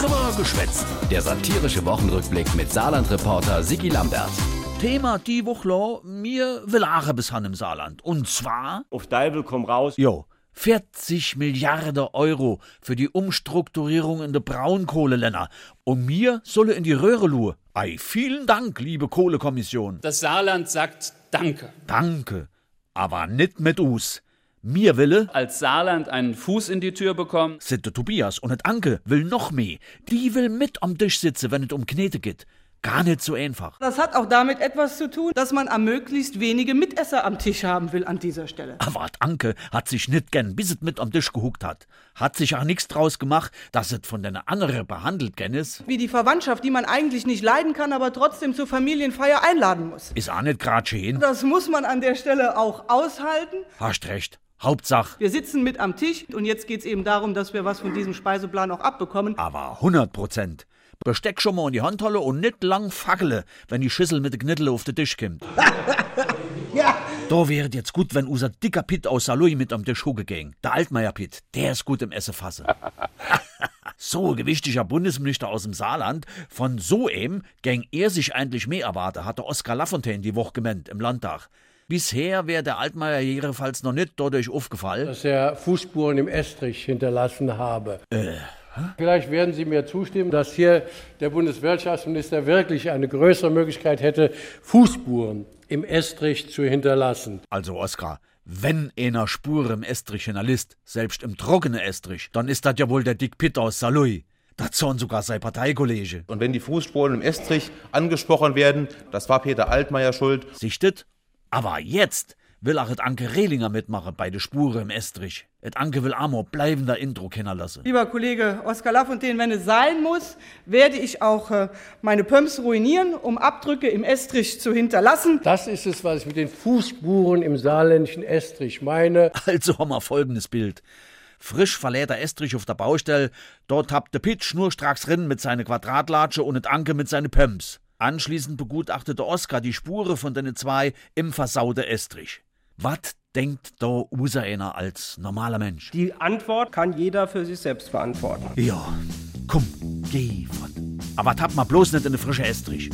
Geschwätzt. Der satirische Wochenrückblick mit Saarland-Reporter Sigi Lambert. Thema die Woche, mir will auch bis han im Saarland. Und zwar, Auf Deibel komm raus. jo, 40 Milliarden Euro für die Umstrukturierung in de Braunkohleländer. Und mir solle in die Röhre lue. Ei, vielen Dank, liebe Kohlekommission. Das Saarland sagt Danke. Danke, aber nicht mit us. Mir wille, Als Saarland einen Fuß in die Tür bekommt, sitte Tobias und et Anke will noch mehr. Die will mit am Tisch sitzen, wenn es um Knete geht. Gar nicht so einfach. Das hat auch damit etwas zu tun, dass man am möglichst wenige Mitesser am Tisch haben will an dieser Stelle. Aber et Anke hat sich nicht gern, bis es mit am Tisch gehuckt hat. Hat sich auch nix draus gemacht, dass es von den anderen behandelt gern ist. Wie die Verwandtschaft, die man eigentlich nicht leiden kann, aber trotzdem zur Familienfeier einladen muss. Ist auch nicht grad schön. Das muss man an der Stelle auch aushalten. Hast recht. Hauptsache, Wir sitzen mit am Tisch und jetzt geht's eben darum, dass wir was von diesem Speiseplan auch abbekommen. aber 100 Prozent. Besteck schon mal in die Handhalle und nicht lang fackele, wenn die Schüssel mit de Knittel auf den Tisch kommt. Da wäre jetzt gut, wenn unser dicker Pitt aus Saloy mit am Tisch hucke ging. Der Altmaier Pitt, der ist gut im Essen fasse. so, gewichtiger Bundesminister aus dem Saarland, von so em gäng er sich eigentlich mehr erwarte, hatte Oskar Lafontaine die Woche gemeint im Landtag. Bisher wäre der Altmaier jedenfalls noch nicht dadurch aufgefallen. dass er Fußspuren im Estrich hinterlassen habe. Vielleicht werden Sie mir zustimmen, dass hier der Bundeswirtschaftsminister wirklich eine größere Möglichkeit hätte, Fußspuren im Estrich zu hinterlassen. Also Oskar, wenn einer Spur im Estrich hinterlässt, selbst im trockenen Estrich, dann ist das ja wohl der Dick Pitt aus Saloy. Das son sogar sein Parteikollege. Und wenn die Fußspuren im Estrich angesprochen werden, das war Peter Altmaier schuld. Sichtet? Aber jetzt will auch et Anke Rehlinger mitmachen bei der Spure im Estrich. Et Anke will Amor bleibender Intro kennenlassen. Lieber Kollege Oskar Lafontaine, wenn es sein muss, werde ich auch äh, meine Pumps ruinieren, um Abdrücke im Estrich zu hinterlassen. Das ist es, was ich mit den Fußspuren im saarländischen Estrich meine. Also haben wir folgendes Bild. Frisch verläder Estrich auf der Baustelle, dort habt der Pitt schnurstracks rin mit seine Quadratlatsche und et Anke mit seine Pumps. Anschließend begutachtete Oskar die Spure von den zwei im versaude Estrich. Was denkt da unser einer als normaler Mensch? Die Antwort kann jeder für sich selbst beantworten. Ja, komm, geh fort. Aber tapp mal bloß nicht in eine frische Estrich.